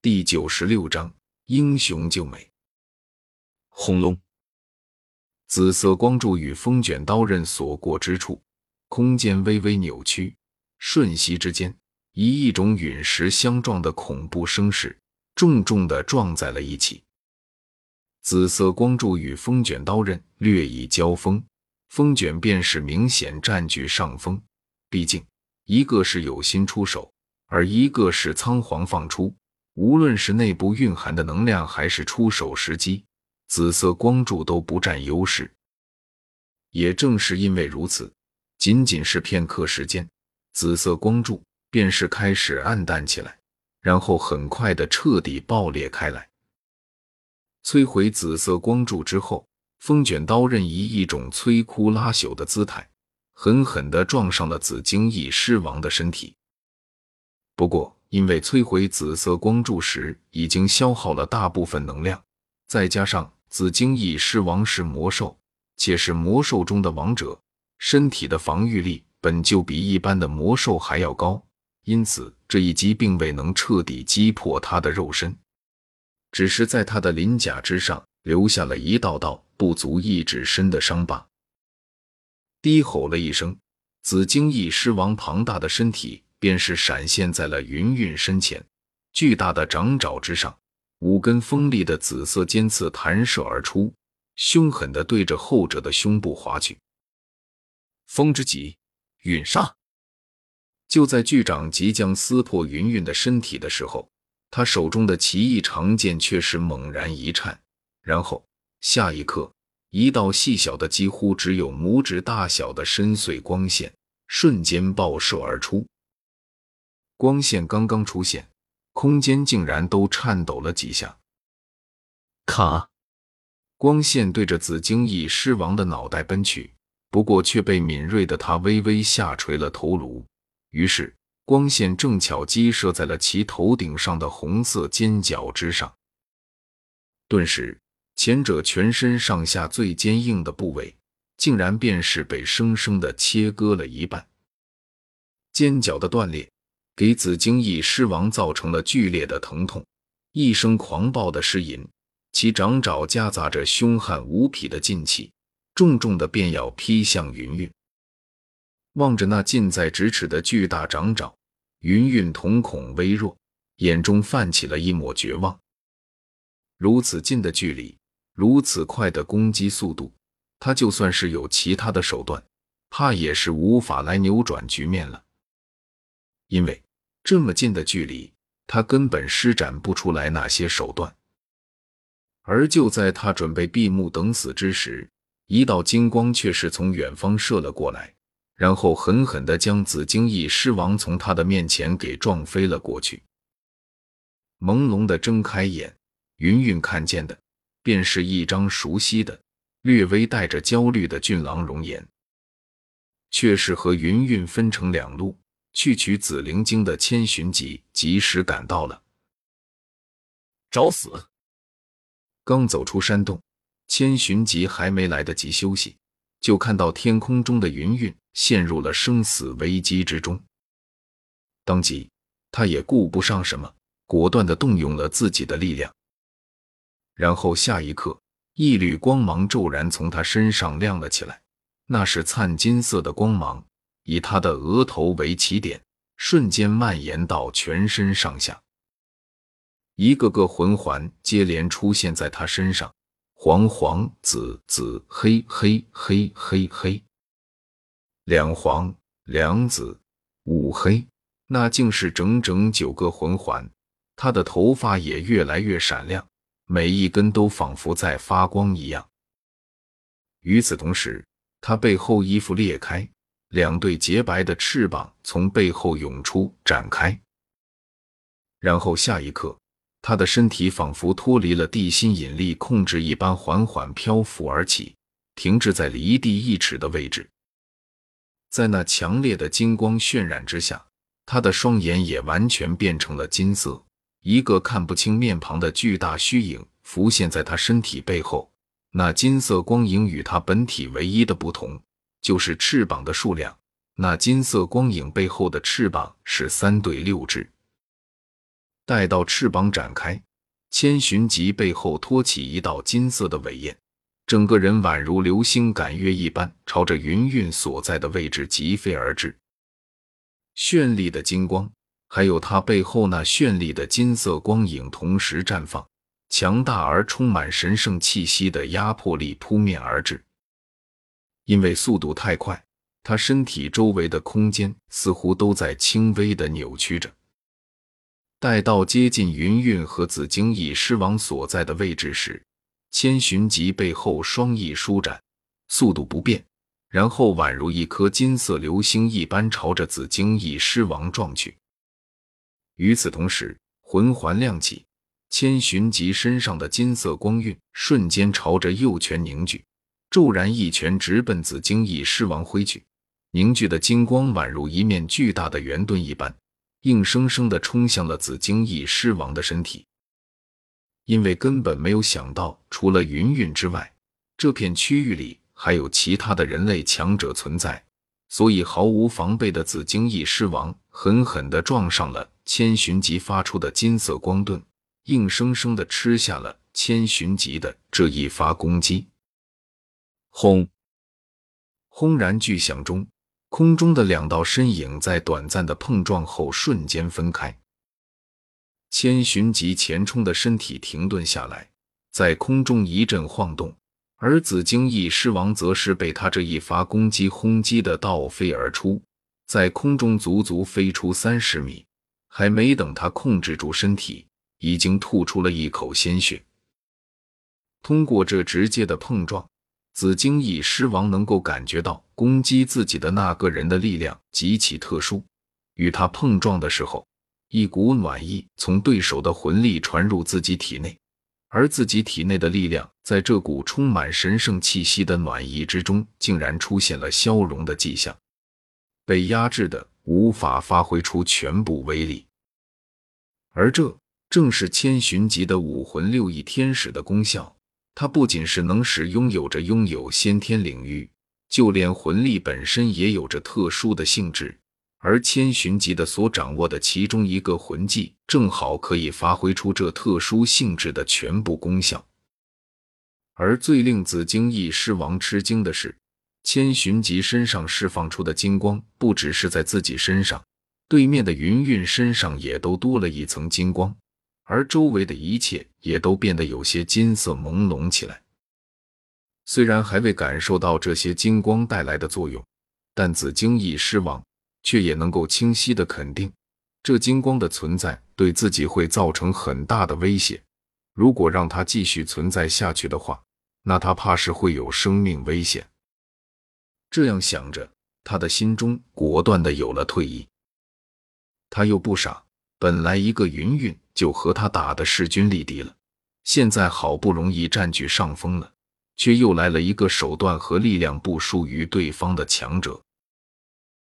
第九十六章英雄救美。轰隆！紫色光柱与风卷刀刃所过之处，空间微微扭曲，瞬息之间，以一种陨石相撞的恐怖声势，重重的撞在了一起。紫色光柱与风卷刀刃略一交锋，风卷便是明显占据上风。毕竟，一个是有心出手，而一个是仓皇放出。无论是内部蕴含的能量，还是出手时机。紫色光柱都不占优势，也正是因为如此，仅仅是片刻时间，紫色光柱便是开始暗淡起来，然后很快的彻底爆裂开来。摧毁紫色光柱之后，风卷刀刃以一种摧枯拉朽的姿态，狠狠的撞上了紫荆翼狮王的身体。不过，因为摧毁紫色光柱时已经消耗了大部分能量，再加上。紫荆翼狮王是魔兽，且是魔兽中的王者，身体的防御力本就比一般的魔兽还要高，因此这一击并未能彻底击破他的肉身，只是在他的鳞甲之上留下了一道道不足一指深的伤疤。低吼了一声，紫荆翼狮王庞大的身体便是闪现在了云韵身前，巨大的掌爪之上。五根锋利的紫色尖刺弹射而出，凶狠的对着后者的胸部划去。风之极，陨杀！就在巨掌即将撕破云云的身体的时候，他手中的奇异长剑却是猛然一颤，然后下一刻，一道细小的几乎只有拇指大小的深邃光线瞬间爆射而出。光线刚刚出现。空间竟然都颤抖了几下，卡！光线对着紫荆翼狮王的脑袋奔去，不过却被敏锐的他微微下垂了头颅。于是光线正巧击射在了其头顶上的红色尖角之上，顿时前者全身上下最坚硬的部位，竟然便是被生生的切割了一半，尖角的断裂。给紫荆翼狮王造成了剧烈的疼痛，一声狂暴的呻吟，其掌爪夹杂着凶悍无匹的劲气，重重的便要劈向云韵。望着那近在咫尺的巨大掌爪，云韵瞳孔微弱，眼中泛起了一抹绝望。如此近的距离，如此快的攻击速度，他就算是有其他的手段，怕也是无法来扭转局面了，因为。这么近的距离，他根本施展不出来那些手段。而就在他准备闭目等死之时，一道金光却是从远方射了过来，然后狠狠地将紫荆翼狮王从他的面前给撞飞了过去。朦胧的睁开眼，云云看见的便是一张熟悉的、略微带着焦虑的俊朗容颜，却是和云云分成两路。去取紫灵晶的千寻疾及时赶到了，找死！刚走出山洞，千寻疾还没来得及休息，就看到天空中的云韵陷入了生死危机之中。当即，他也顾不上什么，果断的动用了自己的力量。然后下一刻，一缕光芒骤然从他身上亮了起来，那是灿金色的光芒。以他的额头为起点，瞬间蔓延到全身上下，一个个魂环接连出现在他身上，黄黄紫紫黑黑黑黑黑，两黄两紫五黑，那竟是整整九个魂环。他的头发也越来越闪亮，每一根都仿佛在发光一样。与此同时，他背后衣服裂开。两对洁白的翅膀从背后涌出展开，然后下一刻，他的身体仿佛脱离了地心引力控制一般，缓缓漂浮而起，停滞在离地一尺的位置。在那强烈的金光渲染之下，他的双眼也完全变成了金色，一个看不清面庞的巨大虚影浮现在他身体背后。那金色光影与他本体唯一的不同。就是翅膀的数量，那金色光影背后的翅膀是三对六只。待到翅膀展开，千寻疾背后托起一道金色的尾焰，整个人宛如流星赶月一般，朝着云韵所在的位置疾飞而至。绚丽的金光，还有他背后那绚丽的金色光影同时绽放，强大而充满神圣气息的压迫力扑面而至。因为速度太快，他身体周围的空间似乎都在轻微的扭曲着。待到接近云韵和紫荆翼狮王所在的位置时，千寻疾背后双翼舒展，速度不变，然后宛如一颗金色流星一般朝着紫荆翼狮王撞去。与此同时，魂环亮起，千寻疾身上的金色光晕瞬间朝着右拳凝聚。骤然，一拳直奔紫荆翼狮王挥去，凝聚的金光宛如一面巨大的圆盾一般，硬生生的冲向了紫荆翼狮王的身体。因为根本没有想到，除了云韵之外，这片区域里还有其他的人类强者存在，所以毫无防备的紫荆翼狮王狠狠地撞上了千寻疾发出的金色光盾，硬生生的吃下了千寻疾的这一发攻击。轰！轰然巨响中，空中的两道身影在短暂的碰撞后瞬间分开。千寻疾前冲的身体停顿下来，在空中一阵晃动，而紫荆翼狮王则是被他这一发攻击轰击的倒飞而出，在空中足足飞出三十米，还没等他控制住身体，已经吐出了一口鲜血。通过这直接的碰撞。紫荆翼狮王能够感觉到攻击自己的那个人的力量极其特殊，与他碰撞的时候，一股暖意从对手的魂力传入自己体内，而自己体内的力量在这股充满神圣气息的暖意之中，竟然出现了消融的迹象，被压制的无法发挥出全部威力。而这正是千寻疾的武魂六翼天使的功效。它不仅是能使拥有着拥有先天领域，就连魂力本身也有着特殊的性质。而千寻疾的所掌握的其中一个魂技，正好可以发挥出这特殊性质的全部功效。而最令紫荆翼狮王吃惊的是，千寻疾身上释放出的金光，不只是在自己身上，对面的云韵身上也都多了一层金光。而周围的一切也都变得有些金色朦胧起来。虽然还未感受到这些金光带来的作用，但紫荆翼狮王却也能够清晰的肯定，这金光的存在对自己会造成很大的威胁。如果让它继续存在下去的话，那他怕是会有生命危险。这样想着，他的心中果断的有了退意。他又不傻，本来一个云云。就和他打的势均力敌了，现在好不容易占据上风了，却又来了一个手段和力量不输于对方的强者。